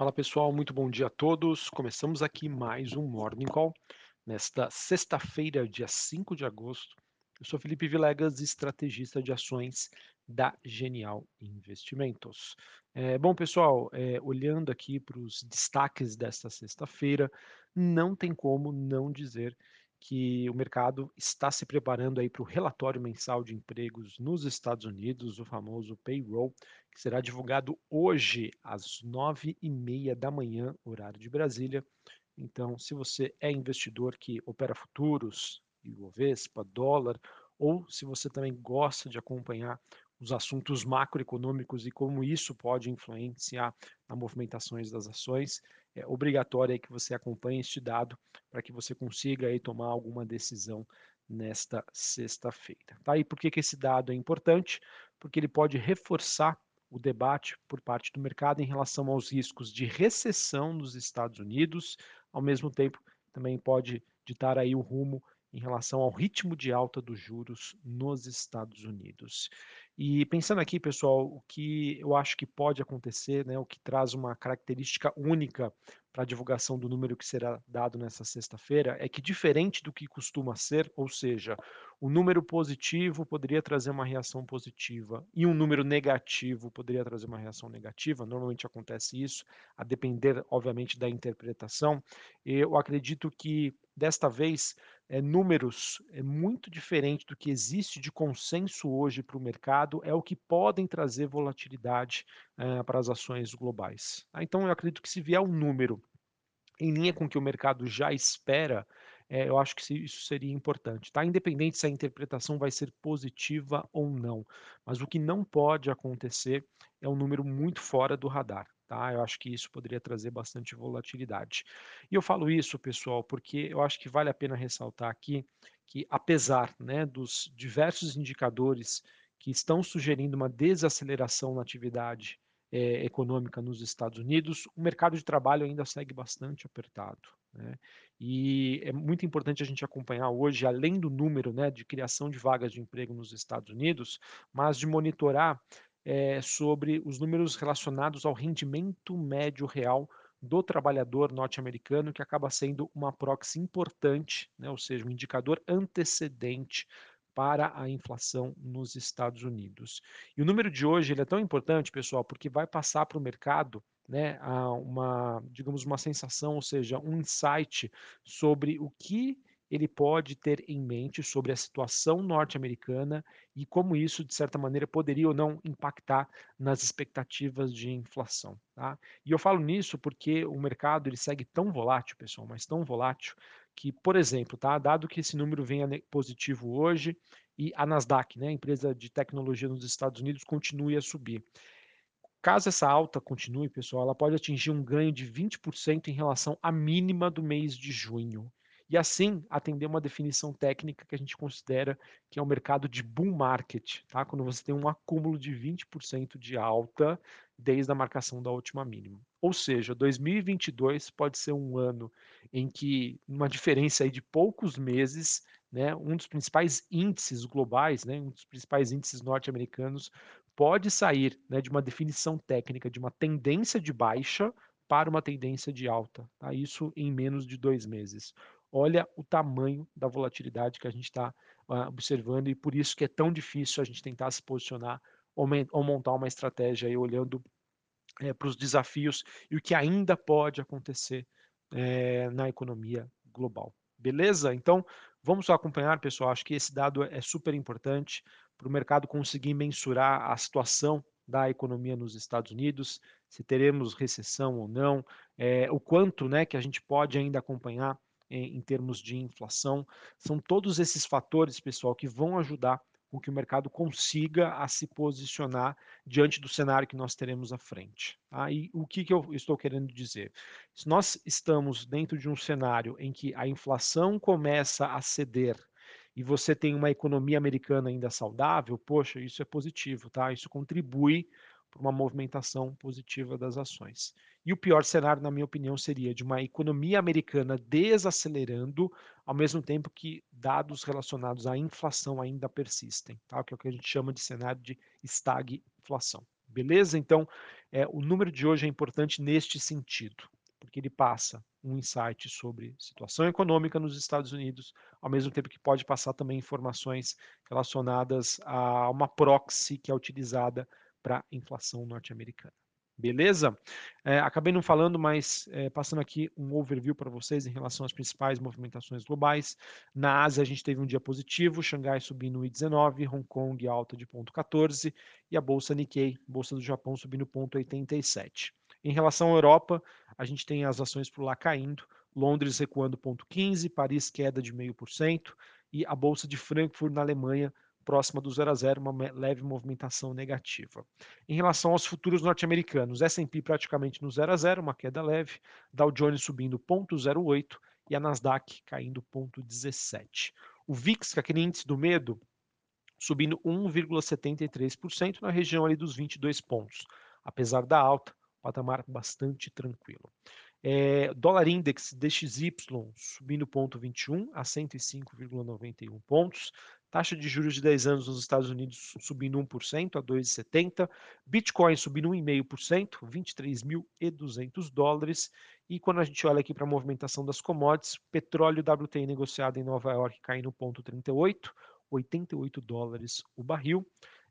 Fala pessoal, muito bom dia a todos. Começamos aqui mais um Morning Call nesta sexta-feira, dia 5 de agosto. Eu sou Felipe Vilegas, estrategista de ações da Genial Investimentos. É, bom, pessoal, é, olhando aqui para os destaques desta sexta-feira, não tem como não dizer que o mercado está se preparando aí para o relatório mensal de empregos nos Estados Unidos, o famoso payroll, que será divulgado hoje às nove e meia da manhã, horário de Brasília. Então, se você é investidor que opera futuros, Ibovespa, dólar, ou se você também gosta de acompanhar os assuntos macroeconômicos e como isso pode influenciar nas movimentações das ações, é obrigatório que você acompanhe este dado para que você consiga aí tomar alguma decisão nesta sexta-feira. Tá? E por que, que esse dado é importante? Porque ele pode reforçar o debate por parte do mercado em relação aos riscos de recessão nos Estados Unidos, ao mesmo tempo também pode ditar aí o rumo em relação ao ritmo de alta dos juros nos Estados Unidos. E pensando aqui, pessoal, o que eu acho que pode acontecer, né, o que traz uma característica única para a divulgação do número que será dado nessa sexta-feira, é que diferente do que costuma ser, ou seja, o número positivo poderia trazer uma reação positiva e um número negativo poderia trazer uma reação negativa, normalmente acontece isso, a depender, obviamente, da interpretação. Eu acredito que desta vez é, números é muito diferente do que existe de consenso hoje para o mercado, é o que podem trazer volatilidade é, para as ações globais. Tá? Então, eu acredito que se vier um número em linha com o que o mercado já espera, é, eu acho que isso seria importante, tá? Independente se a interpretação vai ser positiva ou não. Mas o que não pode acontecer é um número muito fora do radar. Tá? Eu acho que isso poderia trazer bastante volatilidade. E eu falo isso, pessoal, porque eu acho que vale a pena ressaltar aqui que, apesar né, dos diversos indicadores que estão sugerindo uma desaceleração na atividade é, econômica nos Estados Unidos, o mercado de trabalho ainda segue bastante apertado. Né? E é muito importante a gente acompanhar hoje, além do número né, de criação de vagas de emprego nos Estados Unidos, mas de monitorar é, sobre os números relacionados ao rendimento médio real do trabalhador norte-americano, que acaba sendo uma proxy importante, né, ou seja, um indicador antecedente para a inflação nos Estados Unidos. E o número de hoje ele é tão importante, pessoal, porque vai passar para o mercado né, uma, digamos, uma sensação, ou seja, um insight sobre o que ele pode ter em mente sobre a situação norte-americana e como isso, de certa maneira, poderia ou não impactar nas expectativas de inflação. Tá? E eu falo nisso porque o mercado ele segue tão volátil, pessoal, mas tão volátil, que, por exemplo, tá, dado que esse número venha positivo hoje e a Nasdaq, né, a empresa de tecnologia nos Estados Unidos, continue a subir. Caso essa alta continue, pessoal, ela pode atingir um ganho de 20% em relação à mínima do mês de junho e assim atender uma definição técnica que a gente considera que é o um mercado de bull market, tá? quando você tem um acúmulo de 20% de alta desde a marcação da última mínima. Ou seja, 2022 pode ser um ano em que, uma diferença aí de poucos meses, né, um dos principais índices globais, né, um dos principais índices norte-americanos, pode sair né, de uma definição técnica de uma tendência de baixa para uma tendência de alta. Tá? Isso em menos de dois meses olha o tamanho da volatilidade que a gente está uh, ah, observando e por isso que é tão difícil a gente tentar se posicionar ou, ou montar uma estratégia aí olhando é, para os desafios e o que ainda pode acontecer é, na economia global. Beleza? Então, vamos acompanhar, pessoal. Acho que esse dado é super importante para o mercado conseguir mensurar a situação da economia nos Estados Unidos, se teremos recessão ou não, é, o quanto né, que a gente pode ainda acompanhar em, em termos de inflação. São todos esses fatores, pessoal, que vão ajudar com que o mercado consiga a se posicionar diante do cenário que nós teremos à frente. Tá? E o que, que eu estou querendo dizer? Se nós estamos dentro de um cenário em que a inflação começa a ceder e você tem uma economia americana ainda saudável, poxa, isso é positivo, tá? Isso contribui para uma movimentação positiva das ações. E o pior cenário, na minha opinião, seria de uma economia americana desacelerando, ao mesmo tempo que dados relacionados à inflação ainda persistem, tá? que é o que a gente chama de cenário de estagflação. Beleza? Então, é, o número de hoje é importante neste sentido, porque ele passa um insight sobre situação econômica nos Estados Unidos, ao mesmo tempo que pode passar também informações relacionadas a uma proxy que é utilizada para inflação norte-americana. Beleza? É, acabei não falando, mas é, passando aqui um overview para vocês em relação às principais movimentações globais. Na Ásia, a gente teve um dia positivo, Xangai subindo 1,19, Hong Kong alta de 0,14 e a Bolsa Nikkei, Bolsa do Japão, subindo 0,87. Em relação à Europa, a gente tem as ações por lá caindo, Londres recuando 0,15, Paris queda de 0,5% e a Bolsa de Frankfurt na Alemanha próxima do 0 a 0, uma leve movimentação negativa. Em relação aos futuros norte-americanos, S&P praticamente no 0 a 0, uma queda leve, Dow Jones subindo 0,08 e a Nasdaq caindo 0,17. O VIX, que é aquele índice do medo, subindo 1,73% na região ali dos 22 pontos. Apesar da alta, patamar bastante tranquilo. É, dólar index DXY subindo 0,21 a 105,91 pontos. Taxa de juros de 10 anos nos Estados Unidos subindo 1% a 2,70. Bitcoin subindo 1,5%, 23.200 dólares. E quando a gente olha aqui para a movimentação das commodities, petróleo WTI negociado em Nova York caindo 0,38, 88 dólares o barril.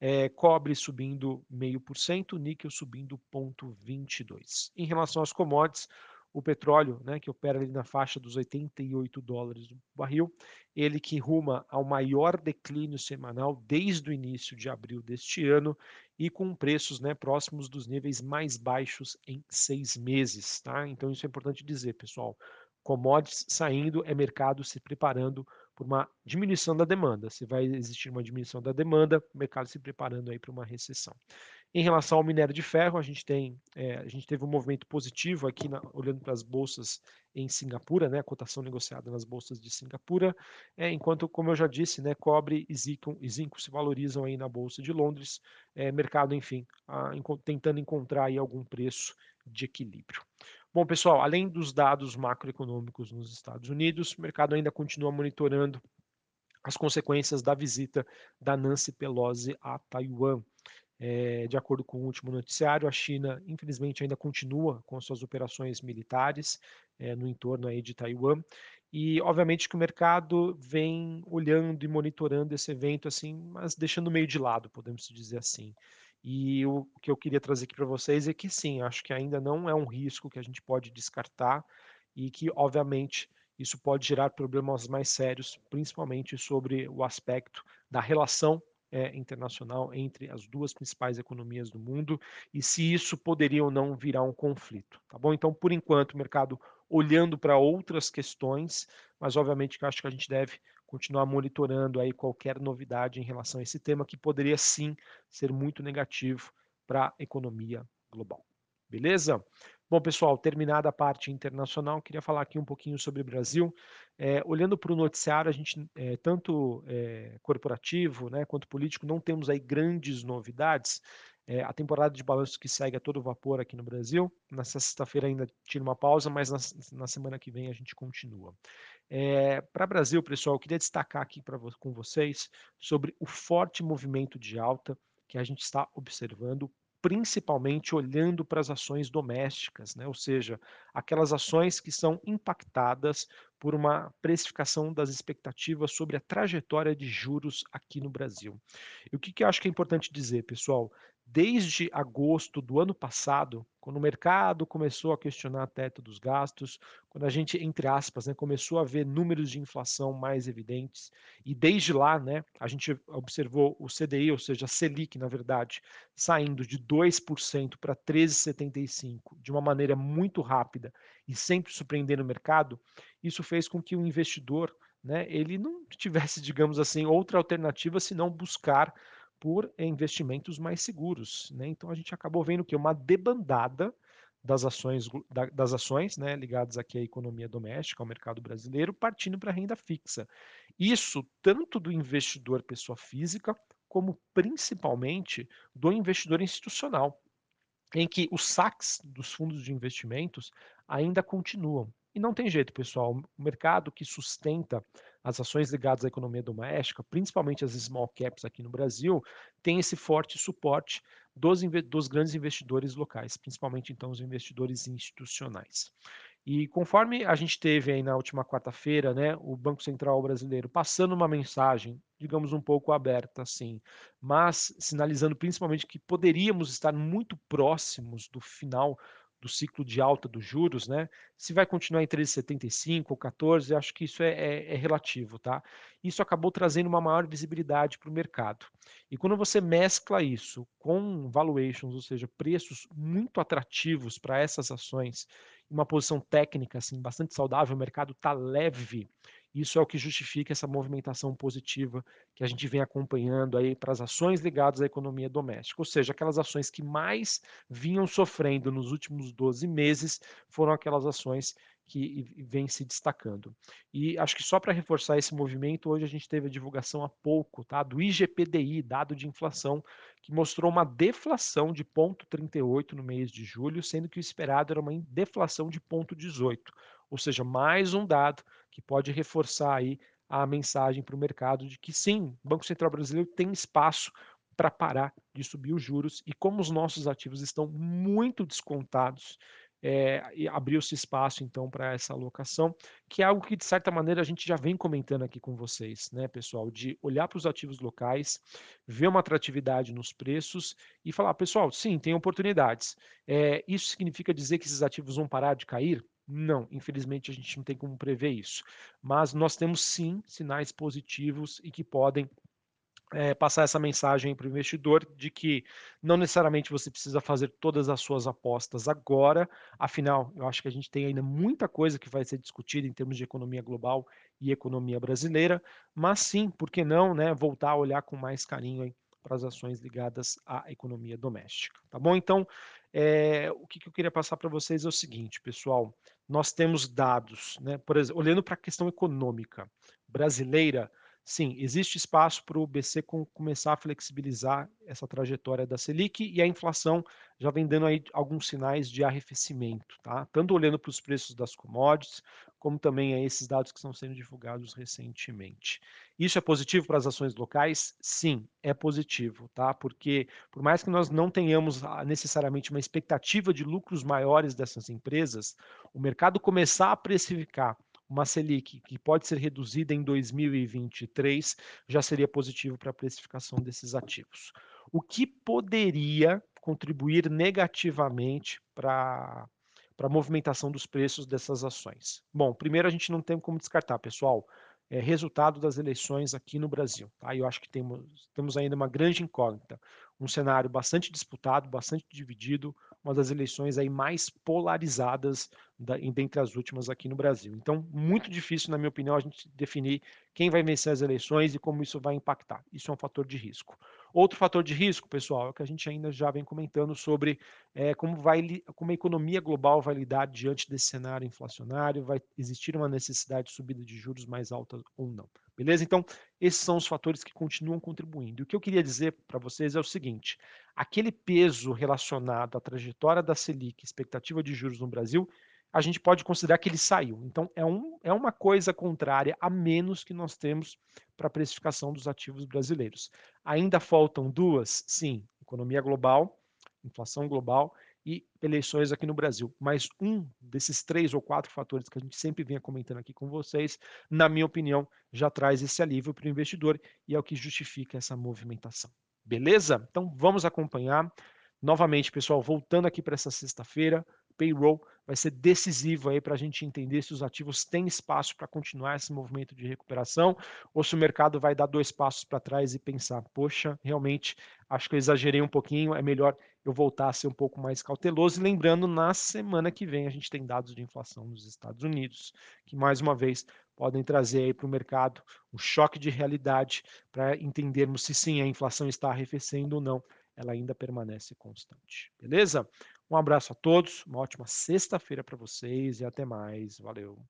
É, cobre subindo 0,5%, níquel subindo 0,22. Em relação às commodities, o petróleo, né, que opera ali na faixa dos 88 dólares o barril, ele que ruma ao maior declínio semanal desde o início de abril deste ano e com preços né, próximos dos níveis mais baixos em seis meses. Tá? Então isso é importante dizer, pessoal. Commodities saindo é mercado se preparando por uma diminuição da demanda. Se vai existir uma diminuição da demanda, o mercado se preparando aí para uma recessão. Em relação ao minério de ferro, a gente, tem, é, a gente teve um movimento positivo aqui, na, olhando para as bolsas em Singapura, né, a cotação negociada nas bolsas de Singapura, é, enquanto, como eu já disse, né, cobre e zinco, e zinco se valorizam aí na bolsa de Londres, é, mercado, enfim, a, tentando encontrar aí algum preço de equilíbrio. Bom, pessoal, além dos dados macroeconômicos nos Estados Unidos, o mercado ainda continua monitorando as consequências da visita da Nancy Pelosi a Taiwan. É, de acordo com o último noticiário, a China, infelizmente, ainda continua com suas operações militares é, no entorno aí de Taiwan. E, obviamente, que o mercado vem olhando e monitorando esse evento, assim, mas deixando meio de lado, podemos dizer assim. E o que eu queria trazer aqui para vocês é que, sim, acho que ainda não é um risco que a gente pode descartar e que, obviamente, isso pode gerar problemas mais sérios, principalmente sobre o aspecto da relação é, internacional entre as duas principais economias do mundo e se isso poderia ou não virar um conflito, tá bom? Então, por enquanto, o mercado olhando para outras questões, mas obviamente que acho que a gente deve continuar monitorando aí qualquer novidade em relação a esse tema que poderia sim ser muito negativo para a economia global. Beleza? Bom, pessoal, terminada a parte internacional, queria falar aqui um pouquinho sobre o Brasil. É, olhando para o noticiário, a gente, é, tanto é, corporativo né, quanto político, não temos aí grandes novidades. É, a temporada de balanços que segue a todo vapor aqui no Brasil. Nessa sexta-feira ainda tira uma pausa, mas na, na, semana que vem a gente continua. É, para Brasil, pessoal, eu queria destacar aqui pra, com vocês sobre o forte movimento de alta que a gente está observando principalmente olhando para as ações domésticas, né? ou seja, aquelas ações que são impactadas por uma precificação das expectativas sobre a trajetória de juros aqui no Brasil. E o que, que eu acho que é importante dizer, pessoal? Desde agosto do ano passado, quando o mercado começou a questionar teto dos gastos, quando a gente, entre aspas, né, começou a ver números de inflação mais evidentes, e desde lá, né, a gente observou o CDI, ou seja, a Selic, na verdade, saindo de 2% para 13,75% de uma maneira muito rápida e sempre surpreendendo o mercado, isso fez com que o investidor né, ele não tivesse, digamos assim, outra alternativa senão buscar por investimentos mais seguros. Né? Então a gente acabou vendo que uma debandada das ações, das ações né, ligadas aqui à economia doméstica, ao mercado brasileiro, partindo para a renda fixa. Isso tanto do investidor pessoa física, como principalmente do investidor institucional, em que os saques dos fundos de investimentos ainda continuam. E não tem jeito, pessoal. O mercado que sustenta as ações ligadas à economia doméstica, principalmente as small caps aqui no Brasil, tem esse forte suporte, dos, dos grandes investidores locais, principalmente então os investidores institucionais. E conforme a gente teve aí na última quarta-feira, né, o Banco Central brasileiro passando uma mensagem, digamos um pouco aberta assim, mas sinalizando principalmente que poderíamos estar muito próximos do final do ciclo de alta dos juros, né? Se vai continuar em 13,75 ou 14, acho que isso é, é, é relativo, tá? Isso acabou trazendo uma maior visibilidade para o mercado. E quando você mescla isso com valuations, ou seja, preços muito atrativos para essas ações, uma posição técnica assim bastante saudável, o mercado está leve isso é o que justifica essa movimentação positiva que a gente vem acompanhando aí para as ações ligadas à economia doméstica, ou seja, aquelas ações que mais vinham sofrendo nos últimos 12 meses foram aquelas ações que vêm se destacando. E acho que só para reforçar esse movimento, hoje a gente teve a divulgação há pouco, tá, do IGPDI, dado de inflação, que mostrou uma deflação de 0,38 no mês de julho, sendo que o esperado era uma deflação de 0,18. Ou seja, mais um dado que pode reforçar aí a mensagem para o mercado de que sim, o Banco Central Brasileiro tem espaço para parar de subir os juros e como os nossos ativos estão muito descontados, é, abriu-se espaço então para essa alocação, que é algo que de certa maneira a gente já vem comentando aqui com vocês, né, pessoal, de olhar para os ativos locais, ver uma atratividade nos preços e falar, pessoal, sim, tem oportunidades. É, isso significa dizer que esses ativos vão parar de cair? Não, infelizmente a gente não tem como prever isso. Mas nós temos sim sinais positivos e que podem é, passar essa mensagem para o investidor de que não necessariamente você precisa fazer todas as suas apostas agora, afinal, eu acho que a gente tem ainda muita coisa que vai ser discutida em termos de economia global e economia brasileira, mas sim, por que não, né, voltar a olhar com mais carinho aí para as ações ligadas à economia doméstica, tá bom? Então, é, o que, que eu queria passar para vocês é o seguinte, pessoal, nós temos dados, né, por exemplo, olhando para a questão econômica brasileira, sim, existe espaço para o BC com, começar a flexibilizar essa trajetória da Selic e a inflação já vem dando aí alguns sinais de arrefecimento, tá? Tanto olhando para os preços das commodities, como também a esses dados que estão sendo divulgados recentemente. Isso é positivo para as ações locais? Sim, é positivo, tá? Porque por mais que nós não tenhamos ah, necessariamente uma expectativa de lucros maiores dessas empresas, o mercado começar a precificar uma Selic que pode ser reduzida em 2023 já seria positivo para a precificação desses ativos. O que poderia contribuir negativamente para para a movimentação dos preços dessas ações? Bom, primeiro a gente não tem como descartar, pessoal, é, resultado das eleições aqui no Brasil. Tá? Eu acho que temos, temos ainda uma grande incógnita, um cenário bastante disputado, bastante dividido, uma das eleições aí mais polarizadas da, dentre as últimas aqui no Brasil. Então, muito difícil, na minha opinião, a gente definir quem vai vencer as eleições e como isso vai impactar. Isso é um fator de risco. Outro fator de risco, pessoal, é que a gente ainda já vem comentando sobre é, como, vai, como a economia global vai lidar diante desse cenário inflacionário, vai existir uma necessidade de subida de juros mais alta ou não. Beleza? Então, esses são os fatores que continuam contribuindo. E o que eu queria dizer para vocês é o seguinte: aquele peso relacionado à trajetória da Selic, expectativa de juros no Brasil, a gente pode considerar que ele saiu. Então, é, um, é uma coisa contrária a menos que nós temos para a precificação dos ativos brasileiros. Ainda faltam duas? Sim, economia global, inflação global e eleições aqui no Brasil. Mas um desses três ou quatro fatores que a gente sempre vem comentando aqui com vocês, na minha opinião, já traz esse alívio para o investidor e é o que justifica essa movimentação. Beleza? Então vamos acompanhar. Novamente, pessoal, voltando aqui para essa sexta-feira, payroll vai ser decisivo aí para a gente entender se os ativos têm espaço para continuar esse movimento de recuperação ou se o mercado vai dar dois passos para trás e pensar, poxa, realmente acho que eu exagerei um pouquinho, é melhor eu voltar a ser um pouco mais cauteloso. E lembrando, na semana que vem a gente tem dados de inflação nos Estados Unidos, que mais uma vez podem trazer aí para o mercado um choque de realidade para entendermos se sim a inflação está arrefecendo ou não ela ainda permanece constante. Beleza? Um abraço a todos, uma ótima sexta-feira para vocês e até mais. Valeu.